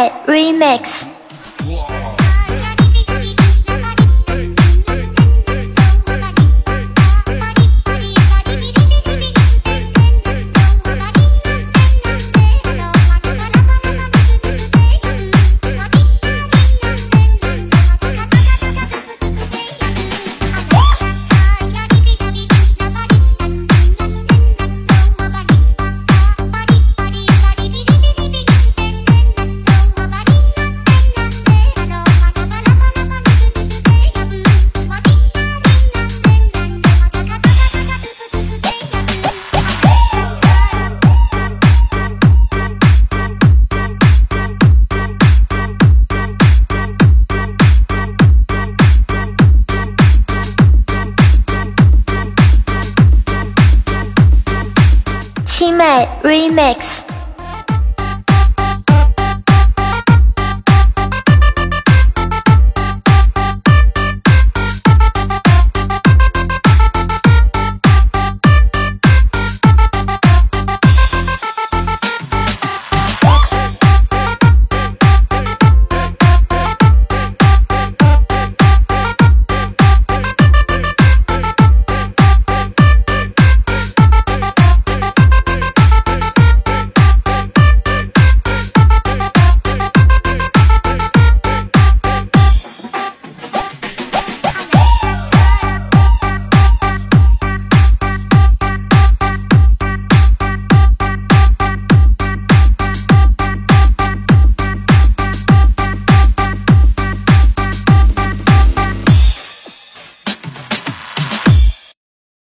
美 Remix。Remix。